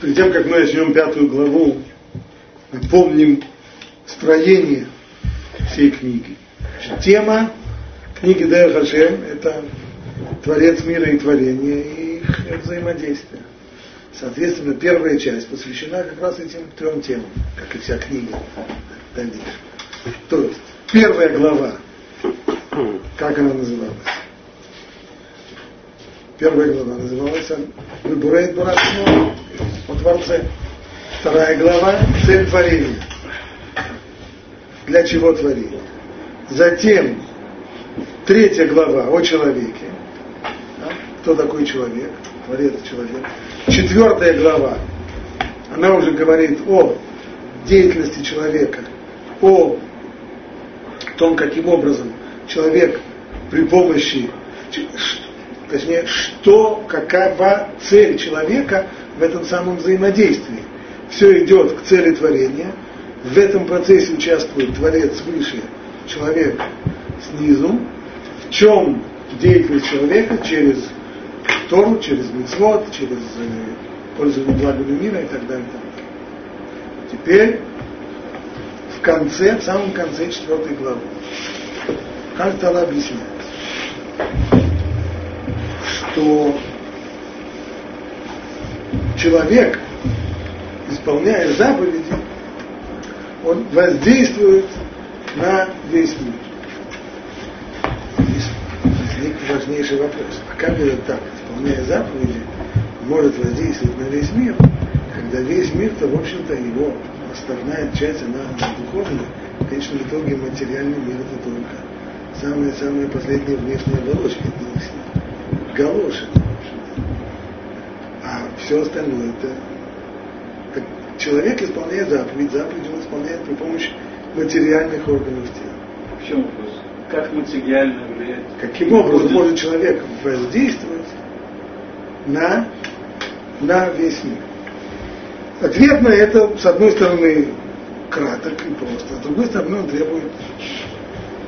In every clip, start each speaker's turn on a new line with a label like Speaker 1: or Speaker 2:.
Speaker 1: Перед тем, как мы начнем пятую главу, помним строение всей книги. Тема книги Хашем – это Творец мира и творения и их взаимодействие. Соответственно, первая часть посвящена как раз этим трем темам, как и вся книга дальнейшая. То есть, первая глава, как она называлась? Первая глава называлась «Выбурает Бурацмо» о Творце. Вторая глава – цель творения. Для чего творение? Затем третья глава о человеке. Кто такой человек? Творец человек. Четвертая глава, она уже говорит о деятельности человека, о том, каким образом человек при помощи, точнее, что, какова цель человека в этом самом взаимодействии. Все идет к цели творения. В этом процессе участвует Творец выше, человек снизу. В чем деятельность человека через Тору, через Мицвод, через э, пользование благами мира и так далее. Теперь в конце, в самом конце четвертой главы. Как Тала объясняет, что человек, исполняя заповеди, он воздействует на весь мир. Здесь возник важнейший вопрос. А как это так? Исполняя заповеди, может воздействовать на весь мир, когда весь мир-то, в общем-то, его основная часть, она духовная, в конечном итоге материальный мир это только самая-самая последняя внешняя оболочка, галоши. Все остальное это так, человек исполняет заповедь, заповедь он исполняет при помощи материальных органов тела.
Speaker 2: В чем вопрос? Как материально влияет?
Speaker 1: Каким образом может человек воздействовать на, на весь мир? Ответ на это, с одной стороны, краток и просто, а с другой стороны, он требует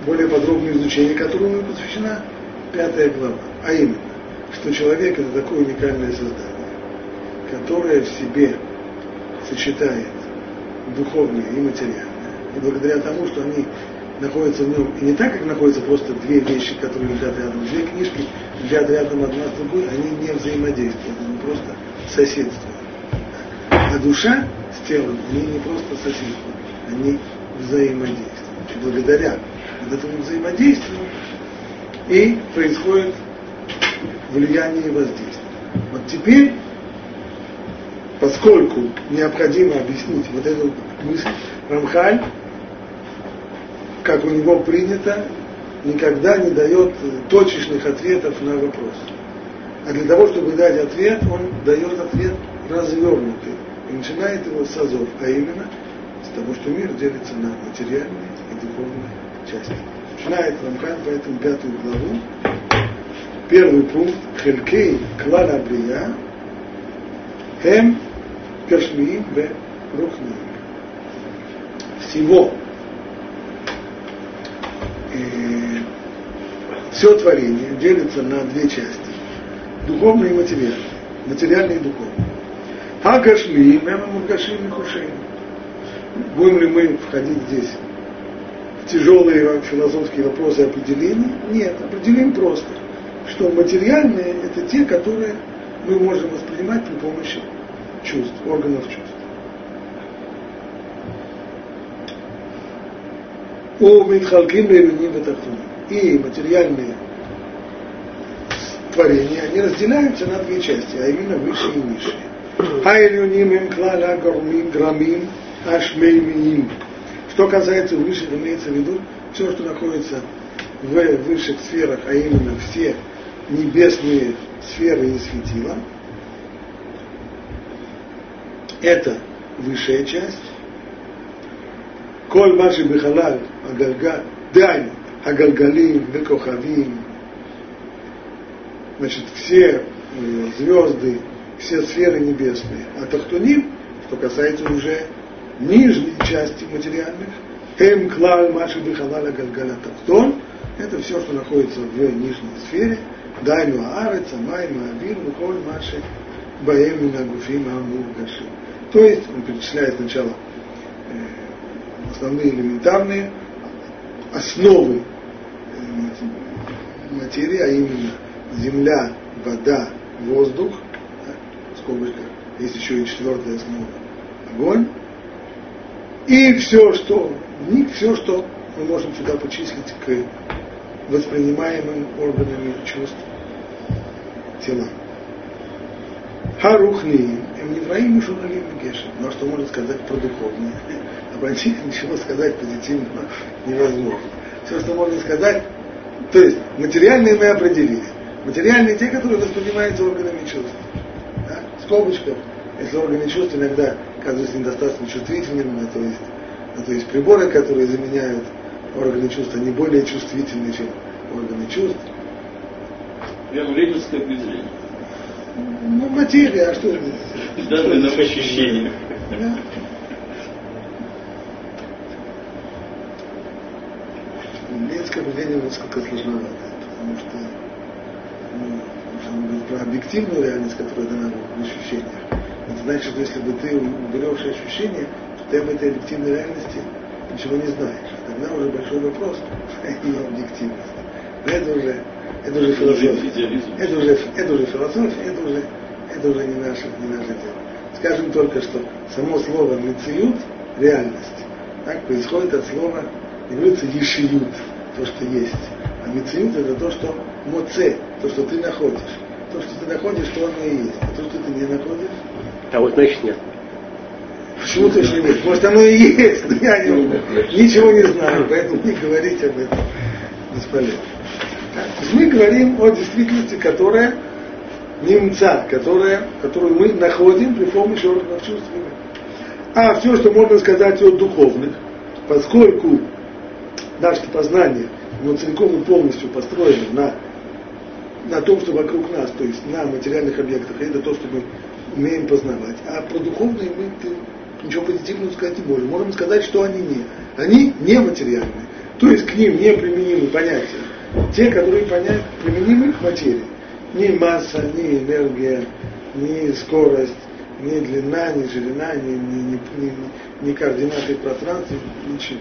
Speaker 1: более подробного изучения, которому посвящена пятая глава. А именно, что человек это такое уникальное создание, которое в себе сочетает духовное и материальное. И благодаря тому, что они находятся в нем, и не так, как находятся просто две вещи, которые лежат рядом, две книжки лежат рядом одна с другой, они не взаимодействуют, они просто соседствуют. А душа с телом, они не просто соседствуют, они взаимодействуют. И благодаря вот этому взаимодействию и происходит влияние и воздействие. Вот теперь, поскольку необходимо объяснить вот эту мысль, Рамхаль, как у него принято, никогда не дает точечных ответов на вопрос. А для того, чтобы дать ответ, он дает ответ развернутый. И начинает его с азов, а именно с того, что мир делится на материальные и духовные части. Начинает Рамхан поэтому пятую главу. Первый пункт. Хелькей клала брия хем бе рухниим. Всего э, все творение делится на две части. Духовное и материальное. Материальное и духовное. Агашми, мема мургашим и хушим. Будем ли мы входить здесь в тяжелые философские вопросы определения? Нет, определим просто, что материальные – это те, которые мы можем воспринимать при помощи чувств, органов чувств. У Митхалким времени и материальные творения, они разделяются на две части, а именно высшие и низшие. Хайлюним им клала гормим грамим ашмеймиим. Что касается высших, имеется в виду все, что находится в высших сферах, а именно все небесные сферы и светила – это высшая часть. Коль маши бихалал, агалгал, дай, агалгалим, векохавим. Значит, все звезды, все сферы небесные. А Тахтуним, что касается уже нижней части материальных, Эм Клал Маши Бихалала Галгала Тахтон, это все, что находится в нижней сфере, Дайну Аарец, Амай, Маавир, Мухоль, Маши, Баэм Нагуфим Амургаши. То есть он перечисляет сначала э, основные элементарные основы э, материи, а именно земля, вода, воздух, да, скобочка, есть еще и четвертая основа, огонь, и все, что, не все, что мы можем сюда почислить к воспринимаемым органами чувств тела. Харухни, Эмнивраим и Шуналим Гешем. Но что можно сказать про духовное? Об антике ничего сказать позитивного невозможно. Все, что можно сказать, то есть материальные мы определили. Материальные те, которые воспринимаются органами чувств. Да? Скобочка. Если органы чувств иногда оказываются недостаточно чувствительными, то есть, то есть приборы, которые заменяют органы чувств, они более чувствительны, чем органы чувств.
Speaker 2: Прямо ленинское определение.
Speaker 1: Ну, материя, а что это?
Speaker 2: Данные по ощущениям.
Speaker 1: Да. Немецкое определение несколько сложновато, потому что ну, говорить про объективную реальность, которая дана в ощущениях. Это значит, что если бы ты уберешь ощущения, то ты об этой объективной реальности ничего не знаешь. Тогда уже большой вопрос ее объективности. Но это уже, это уже философия. Это уже, это уже философия, это уже, это уже не наше, не наше дело. Скажем только, что само слово мециют, реальность, так, происходит от слова, является ешиют, то, что есть. А мециют это то, что моце, то, что ты находишь. То, что ты находишь, то оно и есть. А то, что ты не находишь,
Speaker 3: А вот значит нет.
Speaker 1: Почему точно нет? Может оно и есть, но я не, ничего не знаю, поэтому не говорить об этом бесполезно. Мы говорим о действительности, которая немца, которая, которую мы находим при помощи органов чувств. А все, что можно сказать о духовных, поскольку наше познание, оно целиком и полностью построено на, на том, что вокруг нас, то есть на материальных объектах, это то, что мы умеем познавать. А про духовные мы ничего позитивного сказать не можем. Можем сказать, что они не. Они нематериальные. То есть к ним не применимы понятия. Те, которые понять, применимы к материи. Ни масса, ни энергия, ни скорость, ни длина, ни ширина, ни, ни, ни, ни, ни координаты пространства, ничего.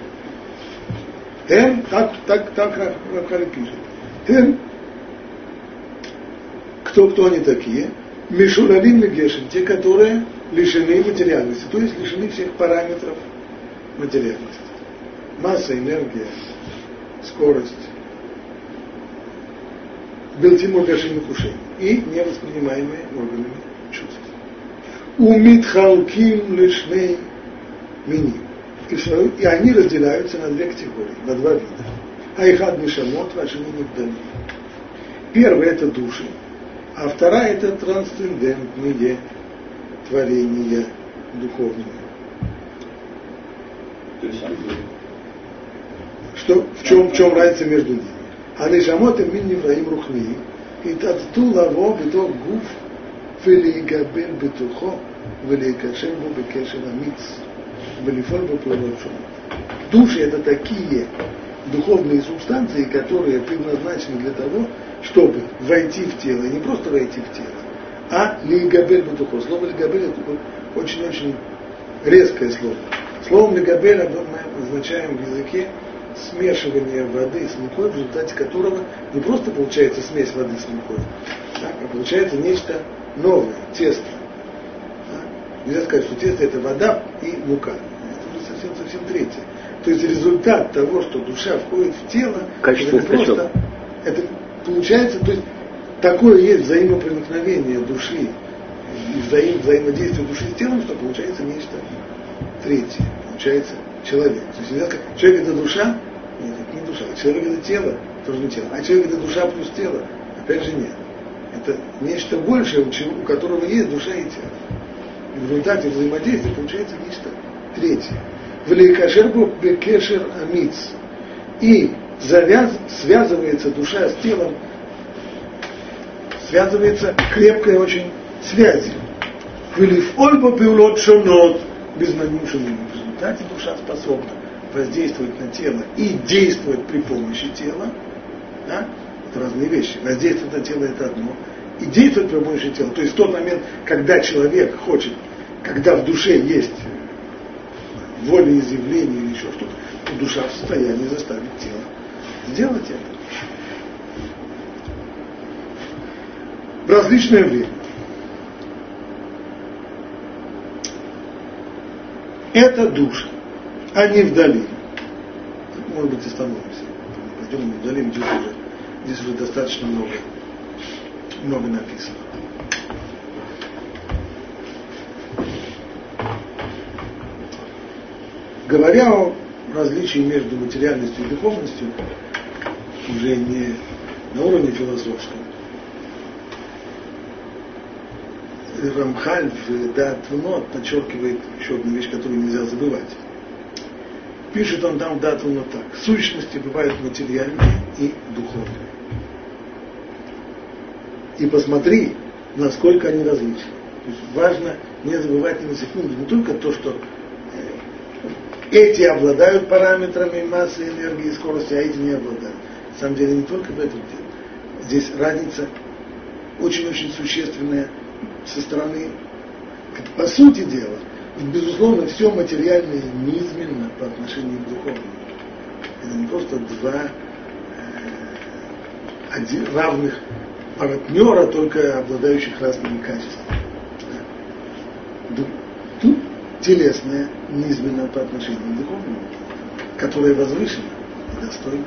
Speaker 1: Эм, так, так, так Рафхали пишет. Эм, кто, кто они такие? Мишулалим Легешин, те, которые лишены материальности, то есть лишены всех параметров материальности. Масса, энергия, скорость, Белтимур Гашим и невоспринимаемые органами чувств. Умитхалким лишней мини. И, и они разделяются на две категории, на два вида. Айхад Мишамот, вашими Нигдами. Первый это души, а вторая это трансцендентные творения духовные. Что, в чем, в чем разница между ними? А нишамот им мин нефраим рухни, и тацту лаво бито гуф, ולהיגבר בתוכו ולהיקשר בו בקשר אמיץ ולפעול בו פעולות שונות. Души это такие духовные субстанции, которые предназначены для того, чтобы войти в тело, и не просто войти в тело, а лигабель бутухо. Слово лигабель это очень-очень резкое слово. Словом лигабель мы означаем в языке смешивание воды с мукой, в результате которого не просто получается смесь воды с мукой, так, а получается нечто новое, тесто. Да? Нельзя сказать, что тесто это вода и мука. Это уже совсем, совсем третье. То есть результат того, что душа входит в тело,
Speaker 3: Качество
Speaker 1: это не просто, это получается, то есть такое есть взаимопроникновение души и взаим, взаимодействие души с телом, что получается нечто третье, получается человек. То есть сказать, человек это душа, нет, это не душа, человек это тело, тоже не тело, а человек это душа плюс тело, опять же нет. Это нечто большее, у, чего- у которого есть душа и тело. И в результате взаимодействия получается нечто третье. Великашербу бекешер амиц. И завяз, связывается душа с телом, связывается крепкой очень связью. Велив ольба пилот шонот без шумим. Результате душа способна воздействовать на тело и действовать при помощи тела. Да? Это разные вещи. Воздействовать на тело это одно. и действовать при помощи тела. То есть в тот момент, когда человек хочет, когда в душе есть волеизъявление или еще что-то, то душа в состоянии заставить тело сделать это. В различное время. Это душа, а не вдали. Может быть, остановимся. Пойдем вдали, здесь уже, здесь уже достаточно много, много написано. Говоря о различии между материальностью и духовностью, уже не на уровне философском, Рамхаль в Дат Внот подчеркивает еще одну вещь, которую нельзя забывать. Пишет он там в Дат так. Сущности бывают материальные и духовные. И посмотри, насколько они различны. То есть важно не забывать ни на секунду не только то, что э, эти обладают параметрами массы, энергии скорости, а эти не обладают. На самом деле не только в этом дело. Здесь разница очень-очень существенная со стороны, по сути дела, безусловно, все материальное низменно по отношению к духовному. Это не просто два э, один, равных партнера, только обладающих разными качествами. Тут телесное низменно по отношению к духовному, которое возвышено и достойно.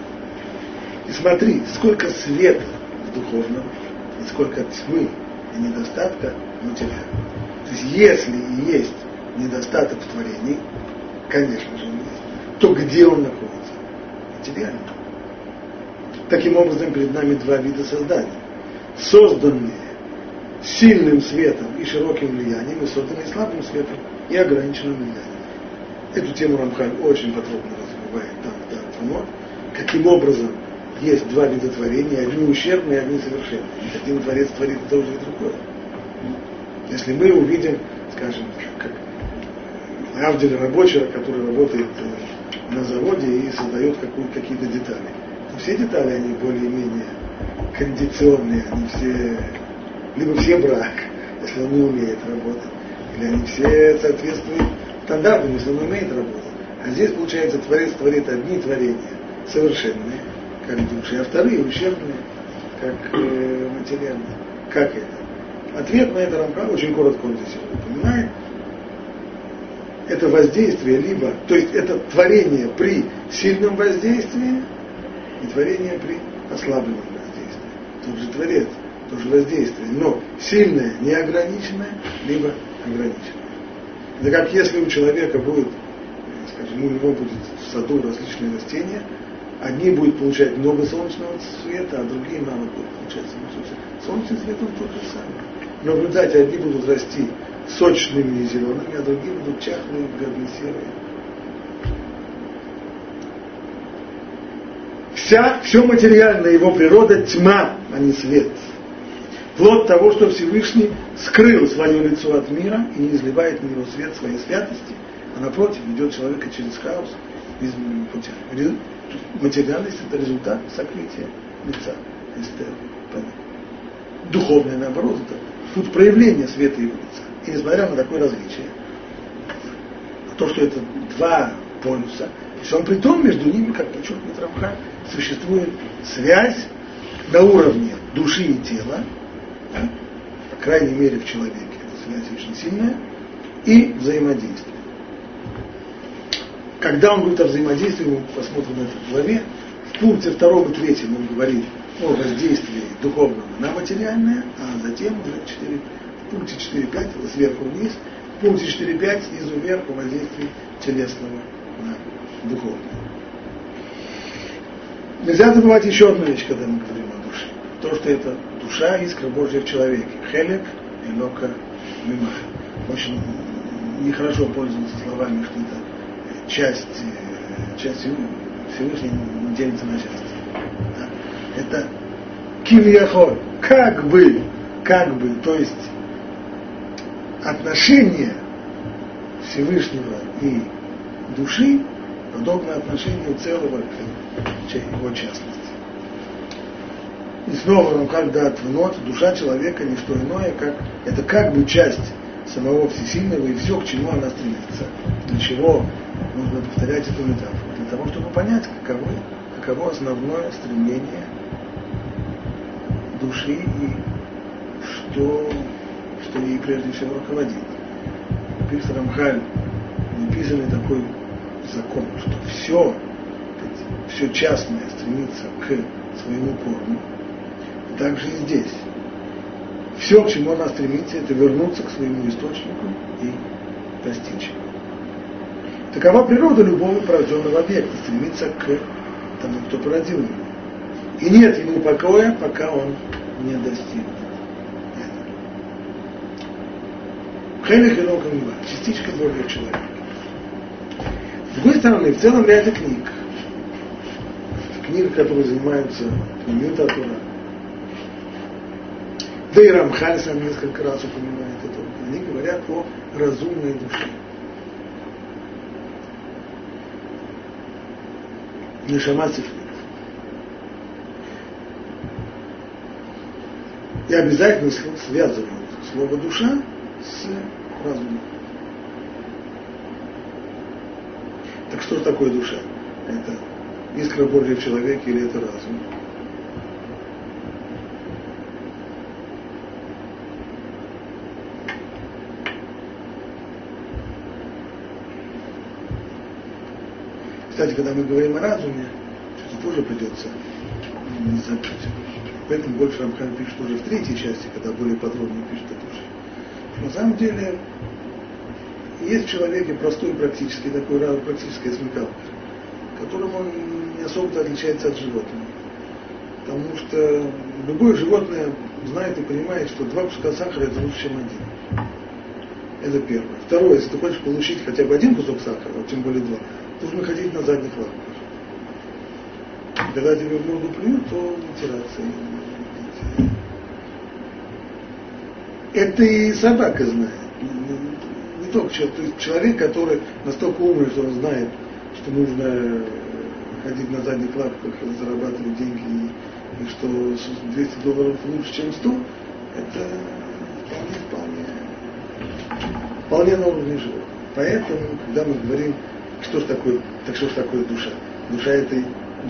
Speaker 1: И смотри, сколько света в духовном, и сколько тьмы и недостатка материального. То есть если есть недостаток в творении, конечно же он есть, то где он находится? Материально. Таким образом, перед нами два вида создания. Созданные сильным светом и широким влиянием, и созданные слабым светом и ограниченным влиянием. Эту тему Рамхаль очень подробно развивает там, там, там, каким образом есть два вида творения, одни ущербные, одни совершенные. Один творец творит то же, и другое. Если мы увидим, скажем, как Авдель рабочего, который работает э, на заводе и создает какие-то детали, то все детали, они более-менее кондиционные, они все, либо все брак, если он не умеет работать, или они все соответствуют стандартам, если он умеет работать. А здесь, получается, Творец творит одни творения совершенные, как души, а вторые ущербные, как э, материальные. Как это? Ответ на это Рамка очень коротко он здесь упоминает. Это воздействие либо, то есть это творение при сильном воздействии и творение при ослабленном воздействии. Тот же творец, тот же воздействие, но сильное, неограниченное, либо ограниченное. Это как если у человека будет, скажем, у него будет в саду различные растения, Одни будут получать много солнечного света, а другие мало будут получать солнечного света. Солнечный свет он тот же самый. Но в результате одни будут расти сочными и зелеными, а другие будут чахлые, бедные, серые. Вся, все материальное его природа тьма, а не свет. Плод того, что Всевышний скрыл свое лицо от мира и не изливает в него свет своей святости, а напротив ведет человека через хаос измененным путем материальность это результат сокрытия лица. Эстер. Духовное, наоборот, это тут проявление света его лица. И несмотря на такое различие, то, что это два полюса, и он при том между ними, как подчеркивает Рамха, существует связь на уровне души и тела, по крайней мере в человеке, эта связь очень сильная, и взаимодействие. Когда он говорит о взаимодействии, мы посмотрим на это главе, в пункте втором и третьем он говорит о воздействии духовного на материальное, а затем уже 4, в пункте 4.5 сверху вниз, в пункте 4.5 снизу вверх о воздействии телесного на духовное. Нельзя забывать еще одну вещь, когда мы говорим о душе. То, что это душа, искра Божья в человеке. Хелек и лока мимах. Очень нехорошо пользоваться словами, что это часть, э, часть Всевышнего делится на части. Да. Это кивьяхоль, как бы, как бы, то есть отношение Всевышнего и души подобно отношению целого к его частности. И снова Рамхаль дат внот, душа человека не что иное, как это как бы часть самого всесильного и все, к чему она стремится. Для чего нужно повторять эту метафору? Для того, чтобы понять, каково, каково основное стремление души и что, что ей прежде всего руководит. Написан Рамхаль, написанный такой закон, что все, все частное стремится к своему корню, и также и здесь. Все, к чему она стремится, это вернуться к своему источнику и достичь. Такова природа любого порожденного объекта, стремиться к тому, кто породил его. И нет ему покоя, пока он не достигнет. Хелих и Локамива, частичка Божьего человека. С другой стороны, в целом ряде книг, книг, которые занимаются Пнемита Тура, да и Рамхаль сам несколько раз упоминает это, они говорят о разумной душе. Нешама Сифликов. И обязательно связывают слово душа с разумом. Так что такое душа? Это искра Божья в человеке или это разум? Кстати, когда мы говорим о разуме, что тоже придется забыть. Поэтому больше Рамхан пишет уже в третьей части, когда более подробно пишет о душе. На самом деле, есть в человеке простой практически такой практическая смекалка, которым он не особо отличается от животного. Потому что любое животное знает и понимает, что два куска сахара это лучше, чем один. Это первое. Второе, если ты хочешь получить хотя бы один кусок сахара, тем более два, нужно ходить на задних лапах. Когда тебе в морду плюют, то вытираться. Это и собака знает. Не только человек. То есть человек, который настолько умный, что он знает, что нужно ходить на задних лапках, зарабатывать деньги, и, и что 200 долларов лучше, чем 100, это вполне, вполне, вполне на уровне животных. Поэтому, когда мы говорим что ж такое, так что ж такое душа? Душа это,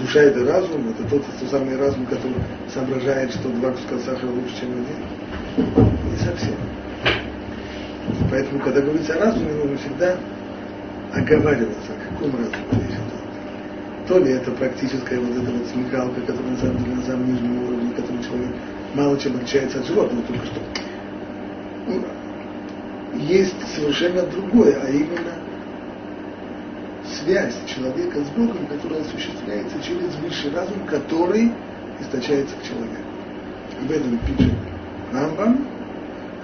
Speaker 1: душа это разум, это тот, тот самый разум, который соображает, что два куска сахара лучше, чем один. Не совсем. Поэтому, когда говорится о разуме, нужно всегда оговариваться, о каком разуме речь идет. То ли это практическая вот эта вот смекалка, которая на самом деле на самом нижнем уровне, который человек мало чем отличается от животного, только что. Ну, есть совершенно другое, а именно связь человека с Богом, которая осуществляется через высший разум, который источается к человеку. Об этом пишет Рамбам.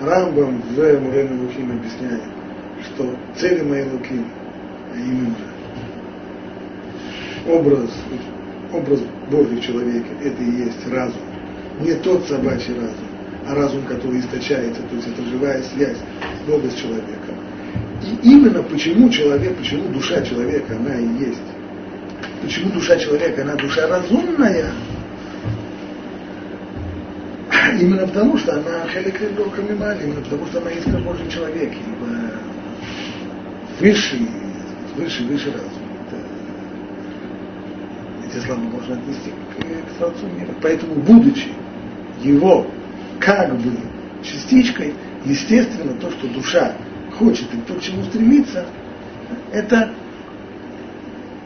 Speaker 1: Рамбам в Мурене Луким объясняет, что цели моей Луким, а именно образ, образ Бога в человеке, это и есть разум. Не тот собачий разум, а разум, который источается, то есть это живая связь Бога с человеком. И именно почему человек, почему душа человека, она и есть. Почему душа человека, она душа разумная. Именно потому, что она хеликридока мимали, именно потому, что она искра Божий человек, ибо высший, высший, высший разум. Эти слова можно отнести к, к Творцу мира. Поэтому, будучи его как бы частичкой, естественно, то, что душа хочет и то, к чему стремится, это,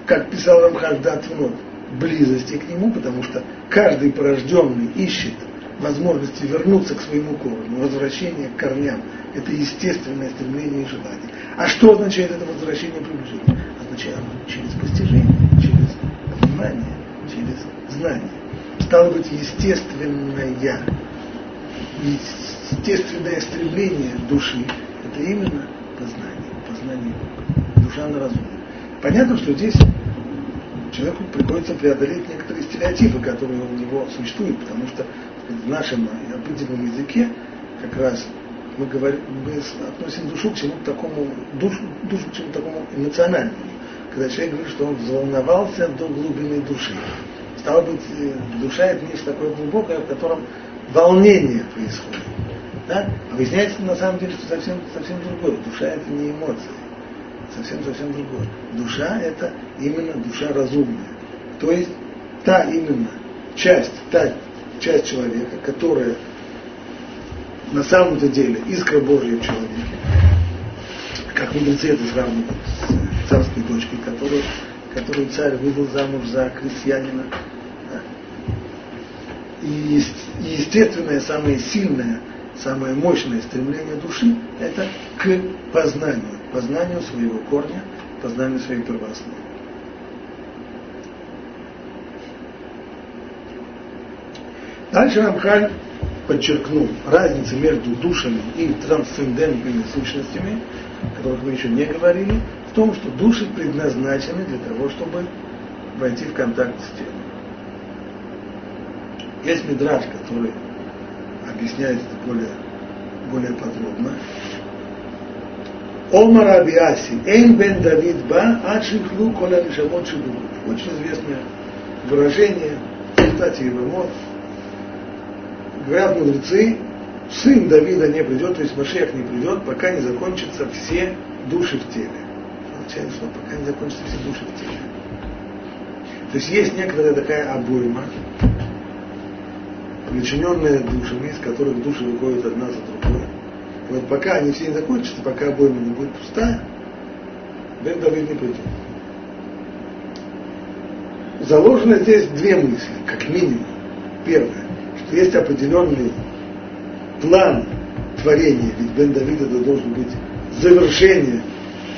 Speaker 1: как писал Рамхаль Датвнот, близости к нему, потому что каждый порожденный ищет возможности вернуться к своему корню, возвращение к корням. Это естественное стремление и желание. А что означает это возвращение приближения? Означает через постижение, через внимание, через знание. Стало быть, естественное, естественное стремление души это именно познание, познание душа на разум. Понятно, что здесь человеку приходится преодолеть некоторые стереотипы, которые у него существуют, потому что в нашем обыденном языке как раз мы, говорим, мы относим душу к чему-то такому, душу, душу к чему-то такому эмоциональному. Когда человек говорит, что он взволновался до глубины души. Стало быть, э, душа это нечто такое глубокое, в котором волнение происходит. Да? А выясняется на самом деле, что совсем, совсем другое. Душа это не эмоции. Совсем-совсем другое. Душа это именно душа разумная. То есть та именно часть, та часть человека, которая на самом-то деле искра Божья в человеке, как мудрецы это сравнивают с царской дочкой, которую, которую царь вывел замуж за крестьянина. И естественное, самое сильное, самое мощное стремление души – это к познанию, познанию своего корня, познанию своей первоосновы. Дальше Рамхаль подчеркнул разницу между душами и трансцендентными сущностями, о которых мы еще не говорили, в том, что души предназначены для того, чтобы войти в контакт с телом. Есть мидраж, который объясняет это более, более подробно. Омар Абиаси, Эйн бен Давид ба, Ачихлу коля лишамот Очень известное выражение, кстати, его мод, говорят мудрецы, сын Давида не придет, то есть Машех не придет, пока не закончатся все души в теле. Получается, что пока не закончатся все души в теле. То есть есть некоторая такая обойма, причиненная душами, из которых души выходят одна за другой. И вот пока они все не закончатся, пока обойма не будет пустая, Бен Давид не придет. Заложено здесь две мысли, как минимум. Первое есть определенный план творения, ведь Бен Давида должен быть завершение,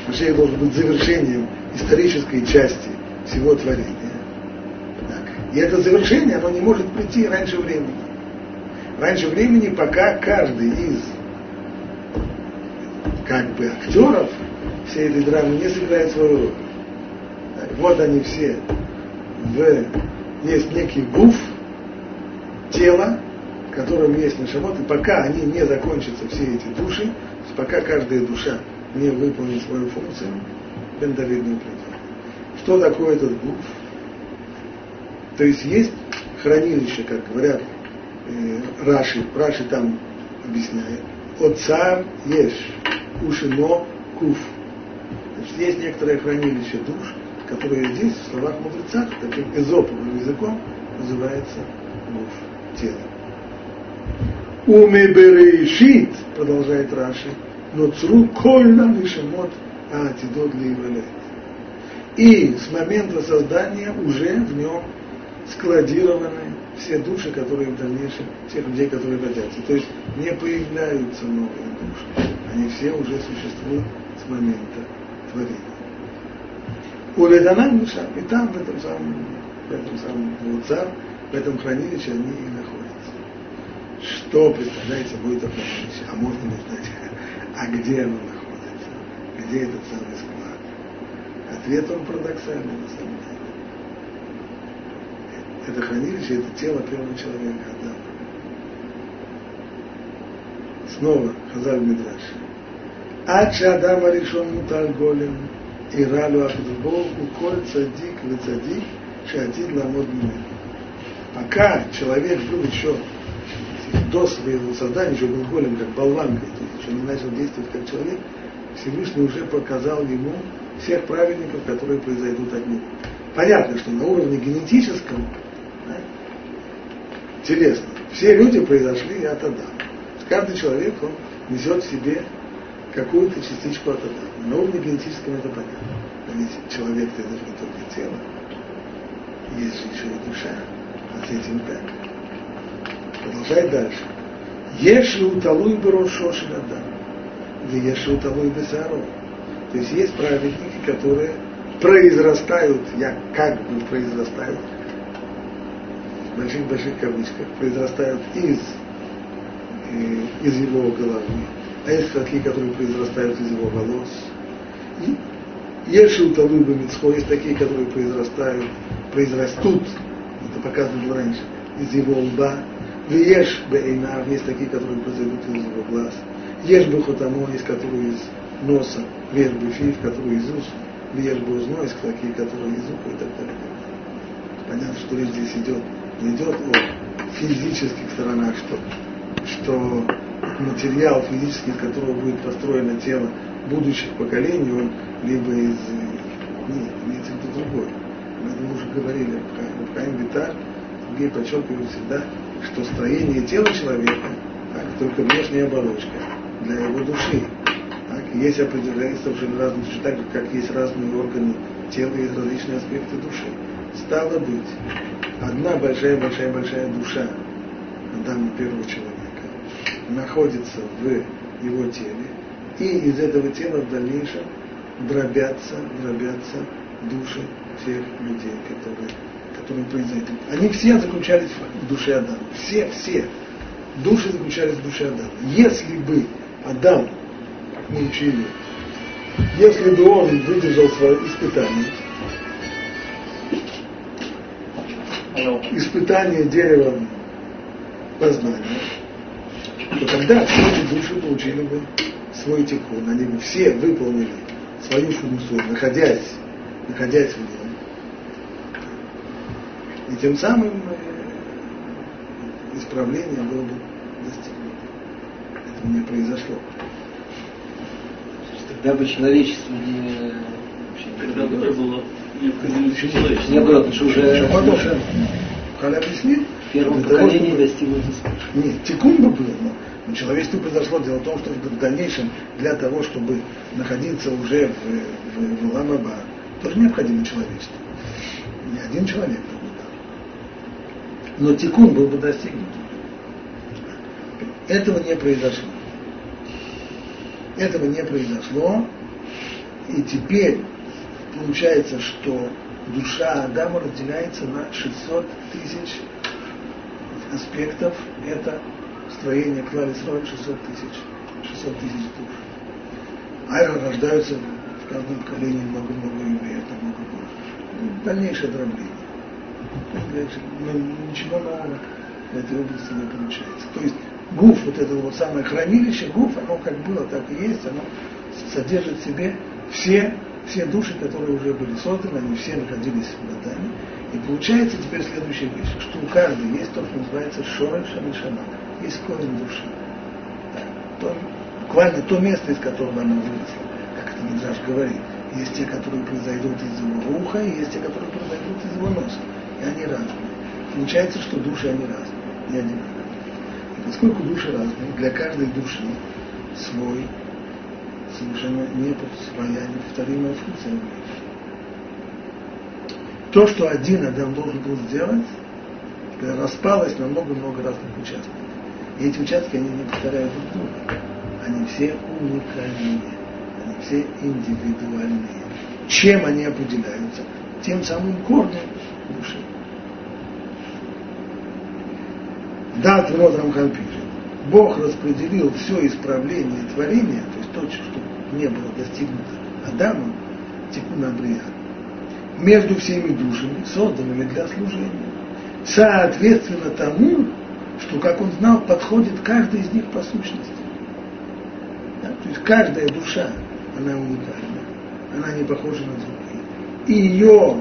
Speaker 1: Машех должен быть завершением исторической части всего творения. И это завершение, оно не может прийти раньше времени. Раньше времени, пока каждый из как бы актеров всей этой драмы не сыграет свою роль. Вот они все. В, есть некий гуф, тело, в котором есть нашамот, и пока они не закончатся, все эти души, пока каждая душа не выполнит свою функцию, Бен Давид придет. Что такое этот гуф? То есть есть хранилище, как говорят э, Раши, Раши там объясняет, от царь ешь, ушино куф. Значит, есть некоторое хранилище душ, которое здесь, в словах мудрецах, таким эзоповым языком, называется гуф тело. Умеберешит, продолжает Раши, но цру кольна вишемот а лейвелет. И с момента создания уже в нем складированы все души, которые в дальнейшем, тех людей, которые родятся. То есть не появляются новые души. Они все уже существуют с момента творения. У Леданан и там, в этом самом, в этом самом Луцар, в этом хранилище они и находятся. Что, представляете, будет это хранилище? А можно ли знать, а где оно находится? Где этот самый склад? Ответ он парадоксальный на самом деле это хранилище, это тело первого человека, Адама. Снова Хазар Мидраш. Ача Адама решен мутар голем, и ралю Ахдубов, уколь цадик, вы цадик, шатит ламод Пока человек был еще до своего создания, еще был голем, как болванка, еще не начал действовать как человек, Всевышний уже показал ему всех праведников, которые произойдут от него. Понятно, что на уровне генетическом телесном, все люди произошли от Адама. Каждый человек, он несет в себе какую-то частичку от Адама. На уровне генетическом это понятно. Но ведь человек это же не только тело, есть же еще и душа с этим так. Продолжай дальше. Еши уталуй брошо шелада. Еши уталуй бесаро. То есть есть праведники, которые произрастают, я как бы произрастают, больших-больших кавычках, произрастают из, э, из его головы, а есть такие, которые произрастают из его волос. И есть шуталуй бамицхо, есть такие, которые произрастают, произрастут это показано было раньше, из его лба. Веешь бейнар, есть такие, которые произойдут из его глаз. Ешь бы хотамо, есть которые из носа. Веш бы фив, которые из уст. Веш бы узно, есть такие, которые из уха и так далее. понятно, что речь здесь идет, идет о физических сторонах, что, что материал физический, из которого будет построено тело будущих поколений, он либо из... Нет, имеется в виду другое. Мы уже говорили, Хаим Витар, Сергей подчеркивает всегда, что строение тела человека, так, только внешняя оболочка для его души. Так, есть определенные совершенно разные души, так же, как есть разные органы тела, есть различные аспекты души. Стало быть, одна большая-большая-большая душа Адама первого человека находится в его теле, и из этого тела в дальнейшем дробятся, дробятся души всех людей, которые, которые произойдут. Они все заключались в душе Адама. Все, все души заключались в душе Адама. Если бы Адам, мы учили, если бы он выдержал свое испытание, испытание деревом познания, то тогда все эти души получили бы свой тикун, они бы все выполнили свою функцию, находясь, находясь в нем. И тем самым э, исправление было бы достигнуто. Это не произошло.
Speaker 3: Тогда бы человечество не...
Speaker 2: Тогда бы было необходимо человечество.
Speaker 3: Не было, потому что уже...
Speaker 1: Халя объяснит,
Speaker 3: первом поколении
Speaker 1: чтобы-
Speaker 3: достигнут.
Speaker 1: Нет, тикун бы был, но, человечеству произошло. Дело в том, что в дальнейшем для того, чтобы находиться уже в, в, в Ламаба, тоже необходимо человечество. Не один человек. Но тикун был бы достигнут. Этого не произошло. Этого не произошло. И теперь получается, что душа Адама разделяется на 600 тысяч аспектов. Это строение Клали Сроль 600 тысяч. 600 тысяч душ. А рождаются в каждом поколении много-много евреев, много больше. Дальнейшее дробление. Ничего нового в этой области не получается. То есть гуф, вот это вот самое хранилище, гуф, оно как было, так и есть, оно содержит в себе все, все души, которые уже были созданы, они все находились в Адаме. И получается теперь следующая вещь, что у каждой есть то, что называется шоры шамишана, есть корень души. Да, то, буквально то место, из которого она выросла, как это Мидраш говорит. Есть те, которые произойдут из его уха, и есть те, которые произойдут из его носа. И они разные. Получается, что души они разные, не одинаковые. И поскольку души разные, для каждой души свой совершенно не своя неповторимая функция. То, что один Адам должен был сделать, когда распалось на много-много разных участков. И эти участки, они не повторяют друг друга. Они все уникальные, они все индивидуальные. Чем они определяются? Тем самым корнем души. Да, вот Рамхан пишет. Бог распределил все исправление творения, то есть то, что не было достигнуто Адамом, тикуна Брия, между всеми душами, созданными для служения, соответственно тому, что, как он знал, подходит каждая из них по сущности. Да? То есть каждая душа, она уникальна, она не похожа на другие. И ее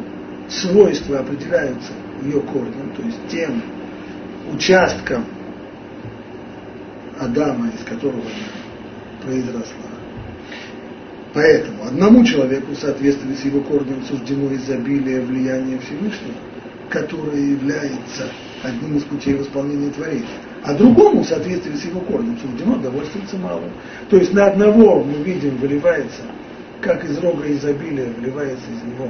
Speaker 1: свойства определяются ее корнем, то есть тем участком Адама, из которого она произросла. Поэтому одному человеку в соответствии с его корнем суждено изобилие влияния Всевышнего, которое является одним из путей восполнения творения. А другому в соответствии с его корнем суждено довольствоваться малым. То есть на одного мы видим выливается, как из рога изобилия выливается из него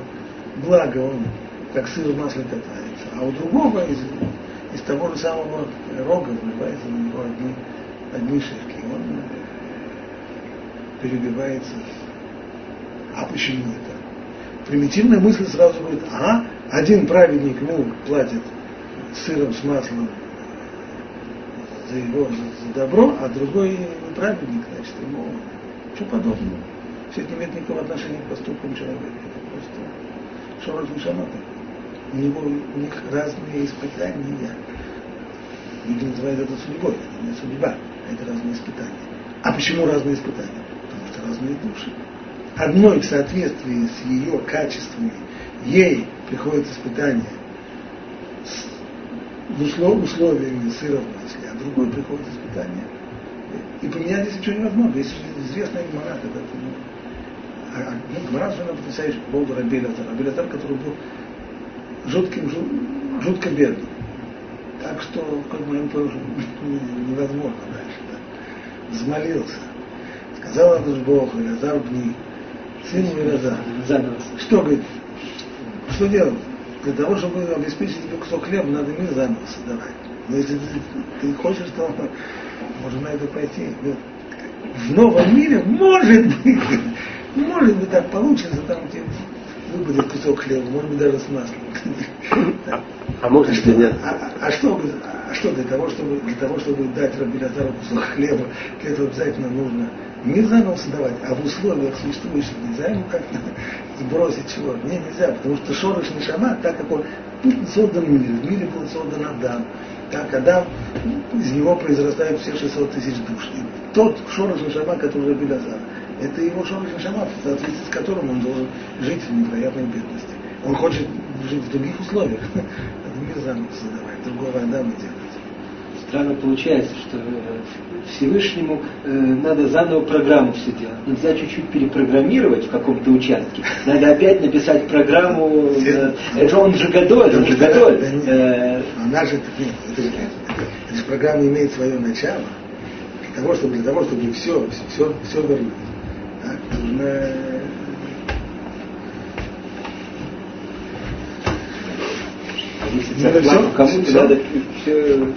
Speaker 1: благо, он как сыр в масле катается. А у другого из, из того же самого рога выливается на него одни, одни шишки. Он перебивается. А почему это? Примитивная мысль сразу говорит, ага, один праведник ему платит сыром с маслом за его за, добро, а другой неправедник, значит, ему что подобного. Все это не имеет никакого отношения к поступкам человека. Это просто шорох мишанота. У него у них разные испытания. Люди называют это судьбой, это не судьба, а это разные испытания. А почему разные испытания? Разные души. Одной в соответствии с ее качествами ей приходит испытание с услов, условиями сыровности, а другой приходит испытание. И поменять здесь ничего невозможно. Есть известная гмара, когда ты, ну, а, а, ну, гмара совершенно потрясающий по поводу Рабеля Рабелятар, который был жутким, жутко бедным. Так что, как мы им тоже невозможно дальше. Да. Взмолился. Сказал Адуш Бог, Илязар бни, сын Илязар. Что, говорит, что делать? Для того, чтобы обеспечить тебе кусок хлеба, надо мир заново создавать. Но если ты, ты хочешь, то можно на это пойти. В новом мире может быть, может быть так получится, там тебе выбудет кусок хлеба, может быть даже с маслом.
Speaker 4: А может
Speaker 1: что,
Speaker 4: нет?
Speaker 1: А, а, что, что для того, чтобы для того, чтобы дать Рабилятару кусок хлеба, для этого обязательно нужно не заново создавать, а в условиях существующих нельзя ему как-то сбросить чего. Не, нельзя, потому что Шорыш Нишама, так как он создан в мире, в мире был создан Адам, так Адам, из него произрастают все 600 тысяч душ. И тот Шорыш Нишама, который Рабилятар, это его Шорыш Нишама, в соответствии с которым он должен жить в невероятной бедности. Он хочет жить в других условиях. мир заново создавать, другого Адама делать.
Speaker 3: Странно получается, что э, Всевышнему э, надо заново программу все делать. Нельзя чуть-чуть перепрограммировать в каком-то участке. Надо опять написать программу. Э, это он же Гадоль, он же Гадоль.
Speaker 1: Она же, же программа имеет свое начало. Для того, чтобы, для того, чтобы все, все, все вернуть. Нужно
Speaker 3: Если зарплату кому-то надо все...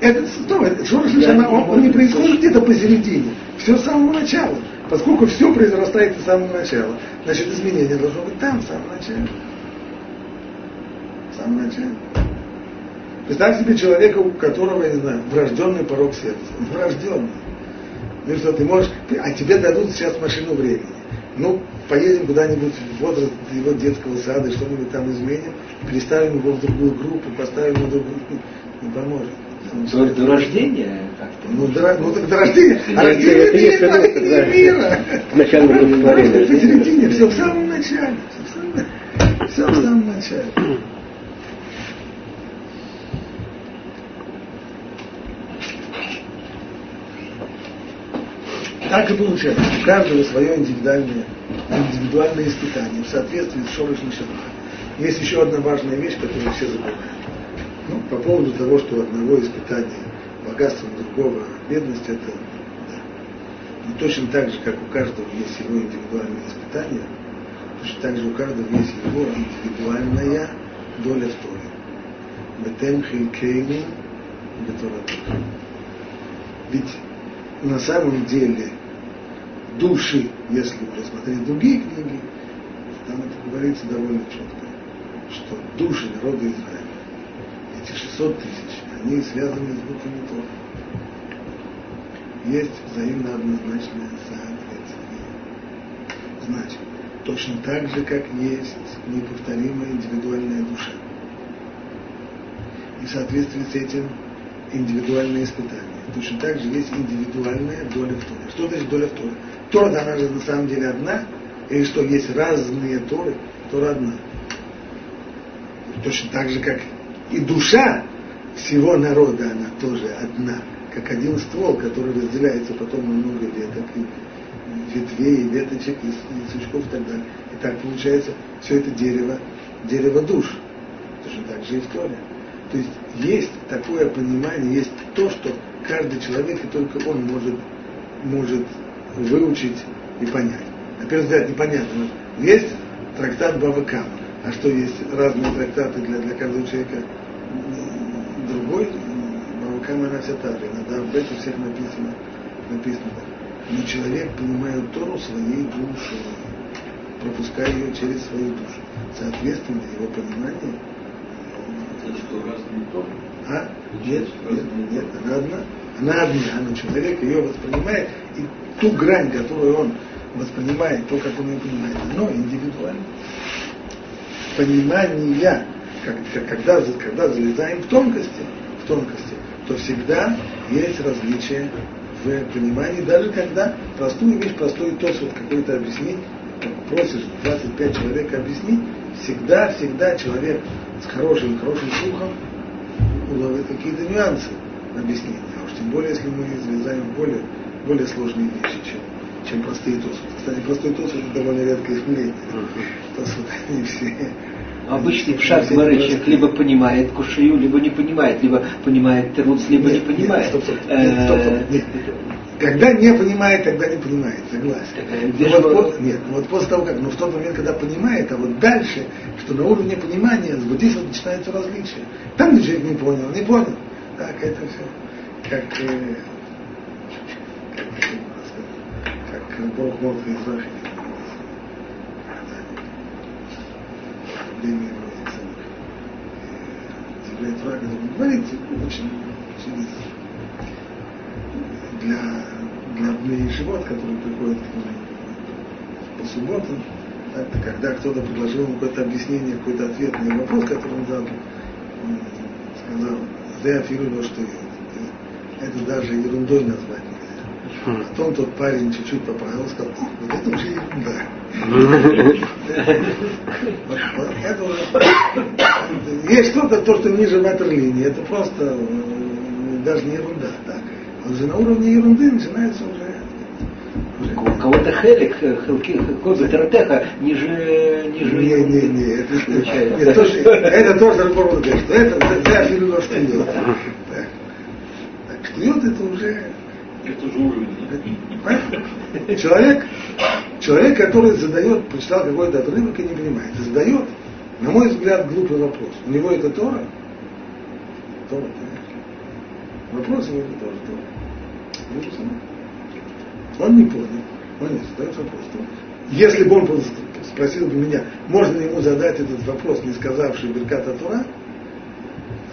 Speaker 1: Этот, стоп, этот Шорош он, он не происходит где-то посередине. Все с самого начала. Поскольку все произрастает с самого начала, значит изменение должно быть там, в самом начале. В самом начале. Представь себе человека, у которого, я не знаю, врожденный порог сердца. Врожденный. Ну что, ты можешь... А тебе дадут сейчас машину времени. Ну, поедем куда-нибудь в возраст его детского сада, что-нибудь там изменим, переставим его в другую группу, поставим его в другую не поможет.
Speaker 3: До, до рождения как-то.
Speaker 1: Ну, до, ну так до рождения. А рождение это есть творение мира.
Speaker 4: Начало
Speaker 1: творения. Посередине, все в самом начале. Все в самом начале. Так и получается. У каждого свое индивидуальное, индивидуальное испытание в соответствии с Шорышем Шабаха. Есть еще одна важная вещь, которую все забывают. Ну, по поводу того, что у одного испытания богатство, у другого бедность, это да. Но точно так же, как у каждого есть его индивидуальное испытание, точно так же у каждого есть его индивидуальная доля в Торе. Бетем хилькейну Ведь на самом деле души, если посмотреть другие книги, там это говорится довольно четко, что души народа Израиля, эти 600 тысяч, они связаны с буквами Тора. Есть взаимно однозначное соответствие. Значит, точно так же, как есть неповторимая индивидуальная душа. И в соответствии с этим индивидуальное испытание. Точно так же есть индивидуальная доля в Торе. Что значит доля в Торе? Тора, она же на самом деле одна, или что есть разные Торы, Тора одна. Точно так же, как и душа всего народа, она тоже одна, как один ствол, который разделяется потом на много веток, и ветвей, и веточек, и, сучков и так далее. И так получается все это дерево, дерево душ. Точно так же и в Торе. То есть есть такое понимание, есть то, что каждый человек, и только он может, может выучить и понять. Первый взгляд непонятно. Есть трактат Бавакама. А что есть разные трактаты для, для каждого человека? Другой Бавакама она вся та же. Иногда в этом всех написано, написано. Но человек понимает Тору своей душой, пропуская ее через свою душу. Соответственно, его понимание
Speaker 2: это что, разные Торы?
Speaker 1: а? Нет, нет, нет, она одна. Она одна, она человек ее воспринимает, и ту грань, которую он воспринимает, то, как он ее понимает, оно индивидуально. Понимание, как, когда, когда залезаем в тонкости, в тонкости, то всегда есть различия в понимании, даже когда простую вещь, простой тос вот какой-то объяснить, просишь 25 человек объяснить, всегда, всегда человек с хорошим, хорошим слухом уловит какие-то нюансы объяснения. А уж тем более, если мы изрезаем более, более сложные вещи, чем, чем простые тосфы. Кстати, простой тосф это довольно редкое явление. Тосфы не все
Speaker 3: Обычный пшат Гмары человек либо понимает кушаю, либо не понимает, либо понимает Теруц, либо
Speaker 1: нет,
Speaker 3: не понимает.
Speaker 1: Нет, стоп, стоп, нет, стоп, стоп, нет. Когда не понимает, тогда не понимает, согласен. Но вот, по, нет, вот после того, как, но в тот момент, когда понимает, а вот дальше, что на уровне понимания, вот здесь вот начинается различие. Там ничего не понял, не понял. Так, это все. Как, э, как, как, Бог Морфа из время заявляет врага, говорит очень, очень для, для, для живот, которые приходят к нему по субботам, так, когда кто-то предложил ему какое-то объяснение, какой-то ответ на вопрос, который он задал, он сказал, я фирую, что это даже ерундой назвать нельзя. Потом тот парень чуть-чуть поправил, сказал, вот это уже ерунда. Есть что-то, то, что ниже ватерлинии, это просто даже не ерунда. Он же на уровне ерунды начинается уже
Speaker 3: у кого-то хелик, коза тератеха ниже, ниже.
Speaker 1: Не, не, не, это, это, тоже, это тоже Раборон говорит, что это за филюла штует. Так, штует это уже.
Speaker 2: Это уже уровень.
Speaker 1: Человек, человек, который задает, прочитал какой-то отрывок и не понимает, задает, на мой взгляд, глупый вопрос. У него это Тора? Тора, конечно. Вопрос у него тоже Тора. Он не понял. Он не задает вопрос. Если бы он спросил бы меня, можно ли ему задать этот вопрос, не сказавший Берката Тура,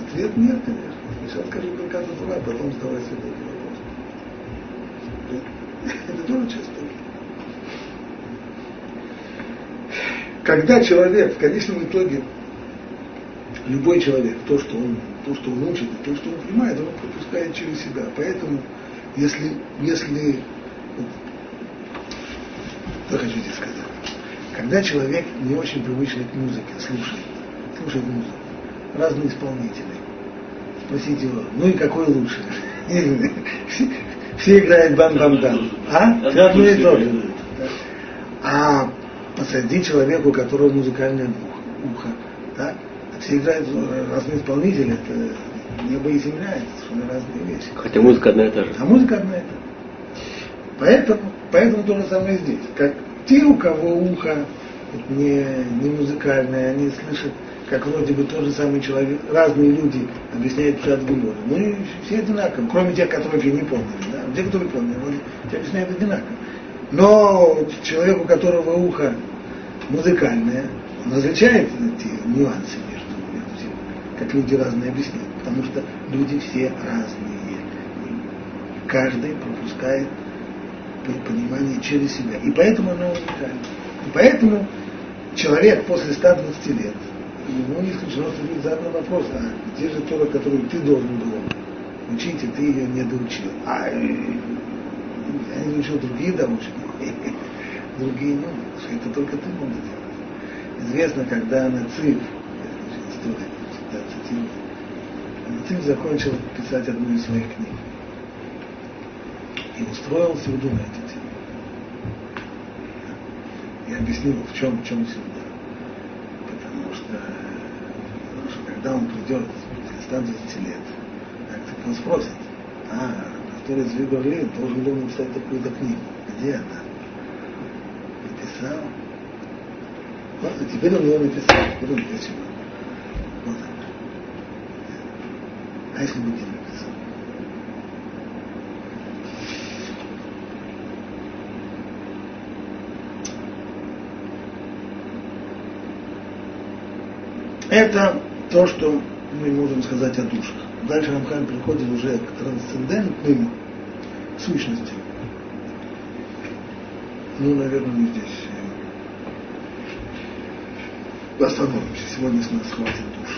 Speaker 1: ответ нет, конечно. Сейчас скажу Берката Тура, а потом задавай себе. Это тоже часть Торы. Когда человек в конечном итоге, любой человек, то, что он, то, что он учит, то, что он понимает, он пропускает через себя. Поэтому, если, если что хочу сказать? Когда человек не очень привычный к музыке, слушает, слушает музыку, разные исполнители, спросите его, ну и какой лучше? Все, играют бам-бам-бам. А? Все одно и то же. А посади человеку, у которого музыкальное ухо, да? все играют разные исполнители, это небо и земля, это совершенно разные вещи.
Speaker 4: Хотя музыка одна и та же.
Speaker 1: А музыка одна и та же. Поэтому, поэтому то же самое здесь. Как те, у кого ухо не, не музыкальное, они слышат, как вроде бы тот же самый человек, разные люди объясняют Пшат Гемора. И все одинаково, кроме тех, которые не помнили. Да? Те, которые помнили, они объясняют одинаково. Но человек, у которого ухо музыкальное, он различает эти нюансы между этим, как люди разные объясняют. Потому что люди все разные. Каждый пропускает понимание через себя. И поэтому оно уникально. И поэтому человек после 120 лет, ему не исключено, будет задан вопрос, а где же Тора, которую ты должен был учить, и ты ее не доучил. А я не доучил, другие доучили. Другие не что это только ты мог делать. Известно, когда Нацив, история, цитирую, Нацив закончил писать одну из своих книг и устроил среду на эту тему. И объяснил, в чем, в чем среда. Потому что, потому что когда он придет после 120 лет, так, он спросит, а, который из Берлин должен был написать такую-то книгу. Где она? Написал. Вот, а теперь он ее написал, теперь он чего? Вот она. А если бы не написал? Это то, что мы можем сказать о душах. Дальше Рамхан приходит уже к трансцендентным сущностям. Ну, наверное, мы здесь э, остановимся. Сегодня с нас хватит душ.